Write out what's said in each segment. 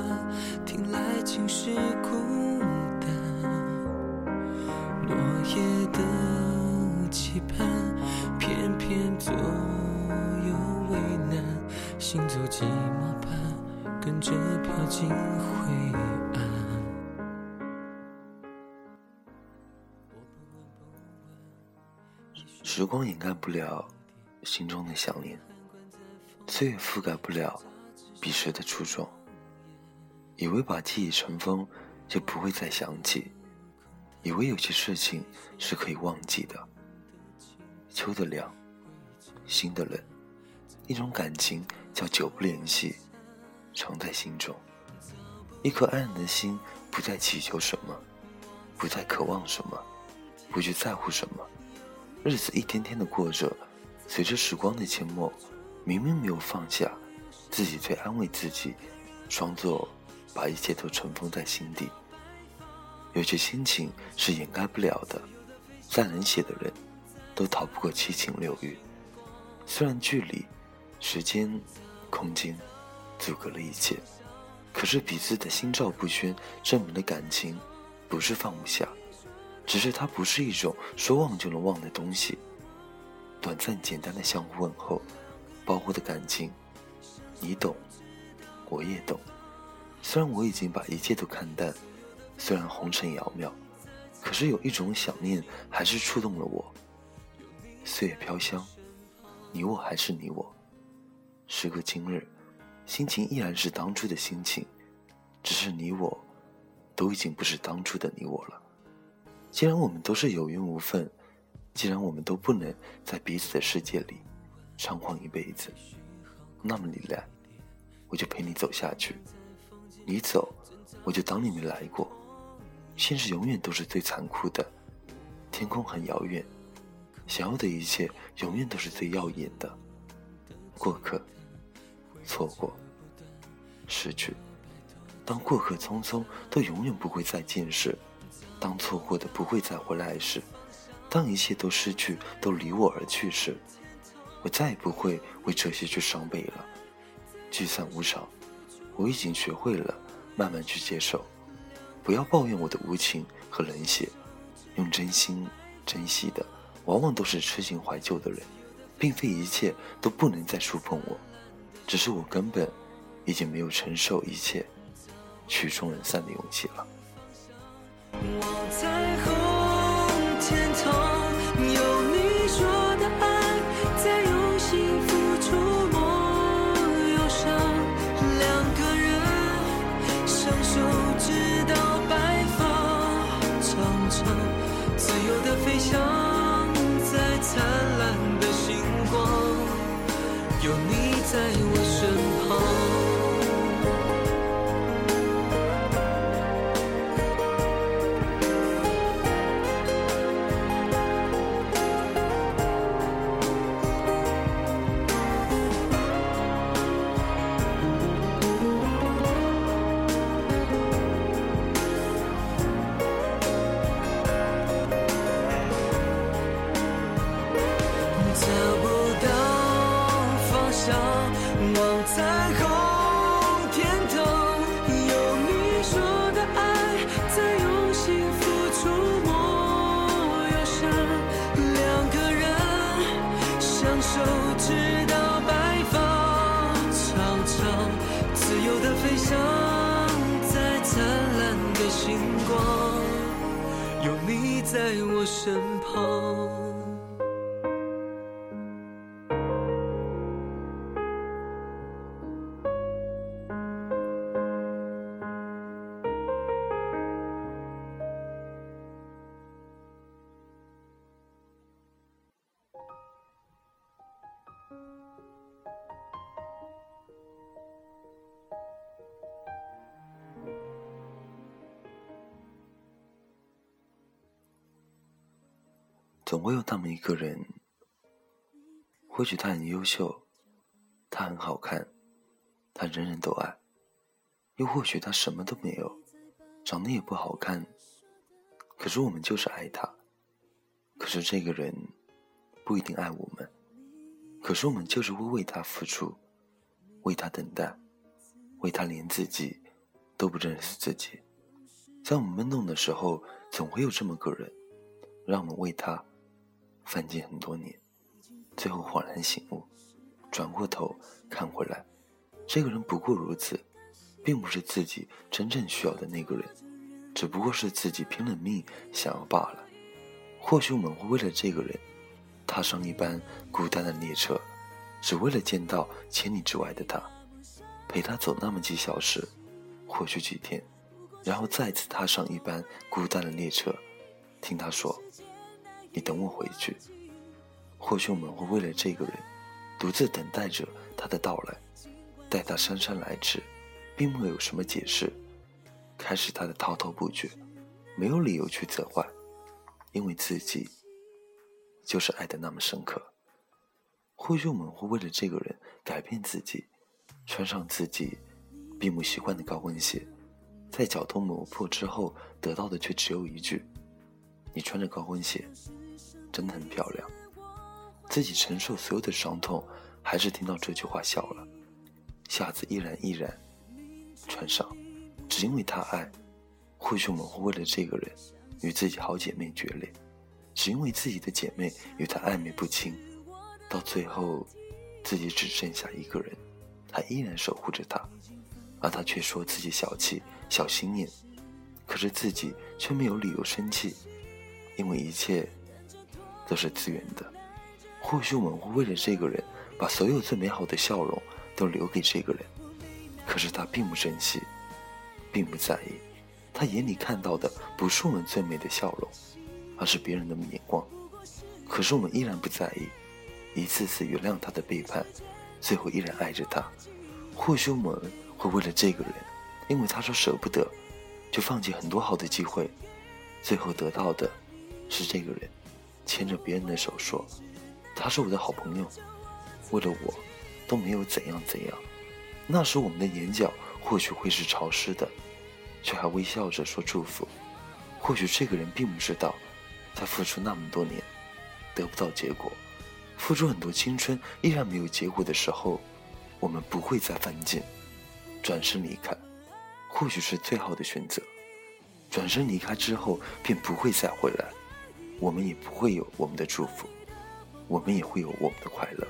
呼唤，听来尽是孤单。落叶的期盼，偏偏左右为难，行走寂寞般，跟着飘进灰暗。时光掩盖不了心中的想念，岁月覆盖不了彼时的初衷。以为把记忆尘封就不会再想起，以为有些事情是可以忘记的。秋的凉，心的冷，一种感情叫久不联系，藏在心中。一颗安然的心，不再祈求什么，不再渴望什么，不去在乎什么。日子一天天的过着，随着时光的淹没，明明没有放下，自己却安慰自己，装作把一切都尘封在心底。有些心情是掩盖不了的，再冷血的人，都逃不过七情六欲。虽然距离、时间、空间阻隔了一切，可是彼此的心照不宣，证明了感情不是放不下。只是它不是一种说忘就能忘的东西，短暂简单的相互问候，包括的感情，你懂，我也懂。虽然我已经把一切都看淡，虽然红尘渺渺，可是有一种想念还是触动了我。岁月飘香，你我还是你我。时隔今日，心情依然是当初的心情，只是你我，都已经不是当初的你我了。既然我们都是有缘无分，既然我们都不能在彼此的世界里猖狂一辈子，那么你来，我就陪你走下去；你走，我就当你没来过。现实永远都是最残酷的，天空很遥远，想要的一切永远都是最耀眼的。过客，错过，失去，当过客匆匆，都永远不会再见时。当错过的不会再回来时，当一切都失去、都离我而去时，我再也不会为这些去伤悲了。聚散无常，我已经学会了慢慢去接受。不要抱怨我的无情和冷血，用真心珍惜的，往往都是痴情怀旧的人，并非一切都不能再触碰我，只是我根本已经没有承受一切曲终人散的勇气了。我在红天在我身旁。总会有那么一个人，或许他很优秀，他很好看，他人人都爱；又或许他什么都没有，长得也不好看，可是我们就是爱他。可是这个人，不一定爱我们，可是我们就是会为他付出，为他等待，为他连自己都不认识自己。在我们懵懂的时候，总会有这么个人，让我们为他犯贱很多年，最后恍然醒悟，转过头看回来，这个人不过如此，并不是自己真正需要的那个人，只不过是自己拼了命想要罢了。或许我们会为了这个人，踏上一班孤单的列车，只为了见到千里之外的他，陪他走那么几小时，或许几天。然后再次踏上一班孤单的列车，听他说：“你等我回去。”或许我们会为了这个人，独自等待着他的到来，待他姗姗来迟，并没有什么解释，开始他的滔滔不绝，没有理由去责怪，因为自己就是爱的那么深刻。或许我们会为了这个人改变自己，穿上自己并不习惯的高跟鞋。在脚都磨破之后，得到的却只有一句：“你穿着高跟鞋，真的很漂亮。”自己承受所有的伤痛，还是听到这句话笑了。下次依然依然穿上，只因为他爱。或许我们会为了这个人，与自己好姐妹决裂，只因为自己的姐妹与他暧昧不清，到最后，自己只剩下一个人，他依然守护着她。而他却说自己小气、小心眼，可是自己却没有理由生气，因为一切都是自愿的。或许我们会为了这个人，把所有最美好的笑容都留给这个人，可是他并不珍惜，并不在意，他眼里看到的不是我们最美的笑容，而是别人的眼光。可是我们依然不在意，一次次原谅他的背叛，最后依然爱着他。或许我们。会为了这个人，因为他说舍不得，就放弃很多好的机会，最后得到的是这个人牵着别人的手说：“他是我的好朋友，为了我都没有怎样怎样。”那时我们的眼角或许会是潮湿的，却还微笑着说祝福。或许这个人并不知道，他付出那么多年得不到结果，付出很多青春依然没有结果的时候，我们不会再犯贱。转身离开，或许是最好的选择。转身离开之后，便不会再回来，我们也不会有我们的祝福，我们也会有我们的快乐，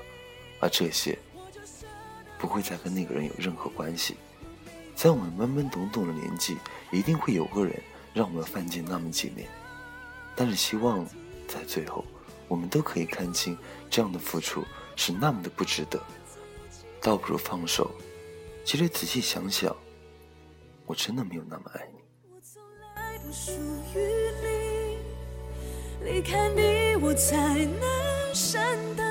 而这些不会再跟那个人有任何关系。在我们懵懵懂懂的年纪，一定会有个人让我们犯贱那么几年，但是希望在最后，我们都可以看清这样的付出是那么的不值得，倒不如放手。其实仔细想想，我真的没有那么爱你。我从来不属于，离开你，我才能善待。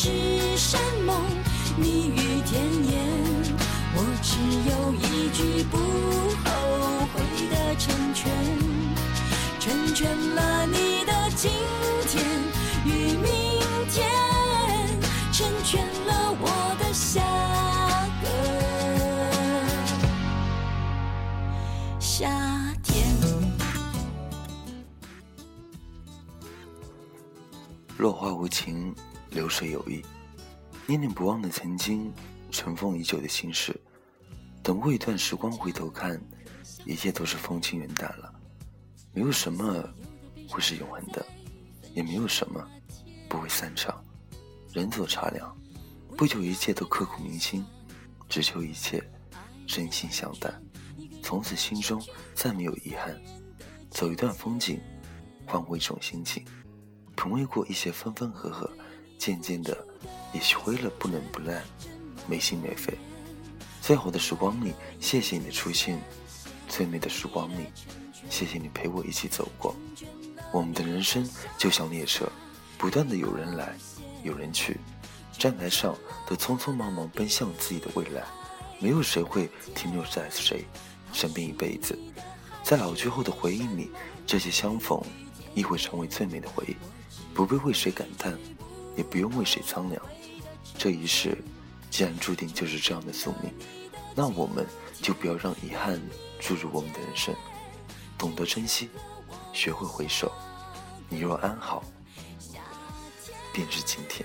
海誓山盟，蜜语甜言，我只有一句不后悔的成全，成全了你的今天。与明天，成全了我的下个夏天。落花无情，流水有意。念念不忘的曾经，尘封已久的心事。等过一段时光回头看，一切都是风轻云淡了。没有什么会是永恒的，也没有什么不会散场。人走茶凉，不求一切都刻骨铭心，只求一切真心相待。从此心中再没有遗憾。走一段风景，换过一种心情。品味过一些分分合合，渐渐的也学会了不冷不烂，没心没肺。最好的时光里，谢谢你的出现；最美的时光里，谢谢你陪我一起走过。我们的人生就像列车，不断的有人来，有人去，站台上都匆匆忙忙奔向自己的未来，没有谁会停留在谁身边一辈子。在老去后的回忆里，这些相逢亦会成为最美的回忆，不必为谁感叹，也不用为谁苍凉。这一世。既然注定就是这样的宿命，那我们就不要让遗憾注入我们的人生，懂得珍惜，学会回首。你若安好，便是晴天。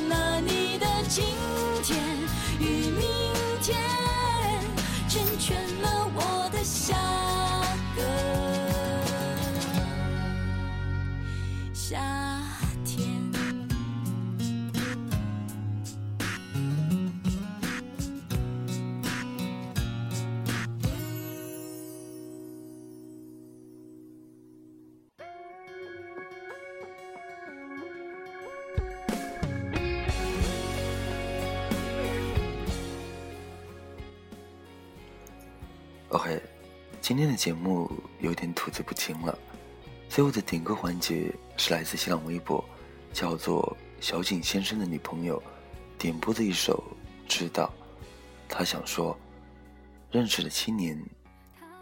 今天的节目有点吐字不清了，最后的点歌环节是来自新浪微博，叫做小景先生的女朋友点播的一首《知道》，他想说，认识了七年，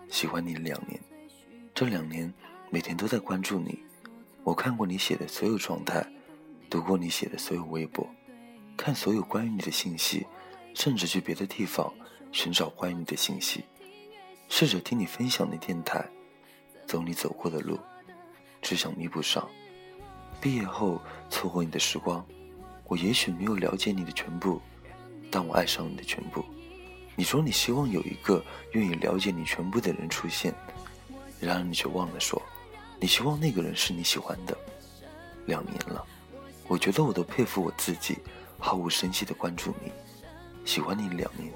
喜欢你两年，这两年每天都在关注你，我看过你写的所有状态，读过你写的所有微博，看所有关于你的信息，甚至去别的地方寻找关于你的信息。试着听你分享的电台，走你走过的路，只想弥补上毕业后错过你的时光。我也许没有了解你的全部，但我爱上你的全部。你说你希望有一个愿意了解你全部的人出现，然而你却忘了说，你希望那个人是你喜欢的。两年了，我觉得我都佩服我自己，毫无声息的关注你，喜欢你两年，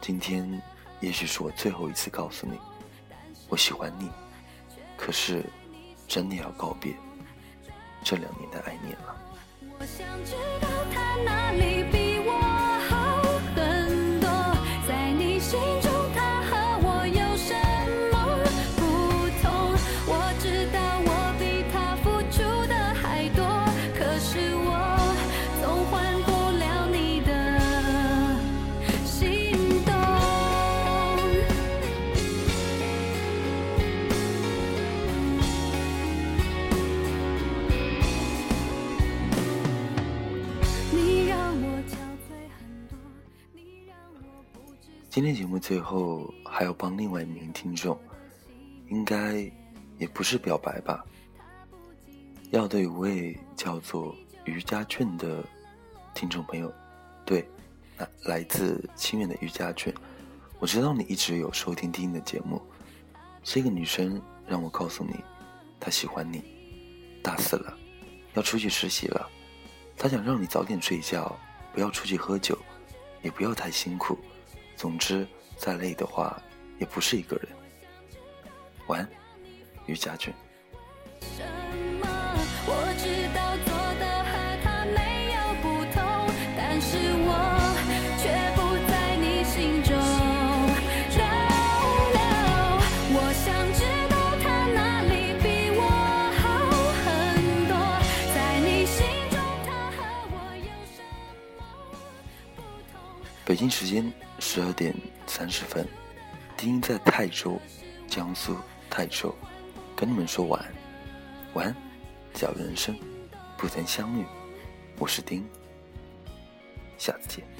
今天。也许是我最后一次告诉你，我喜欢你。可是，真的要告别这两年的爱念了。今天节目最后还要帮另外一名听众，应该也不是表白吧？要对一位叫做于家俊的听众朋友对，来来自清远的于家俊，我知道你一直有收听听的节目。这个女生让我告诉你，她喜欢你。大四了，要出去实习了，她想让你早点睡觉，不要出去喝酒，也不要太辛苦。总之，再累的话，也不是一个人。晚安，于家俊。北京时间十二点三十分，丁在泰州，江苏泰州，跟你们说晚安，晚安，假如人生不曾相遇，我是丁，下次见。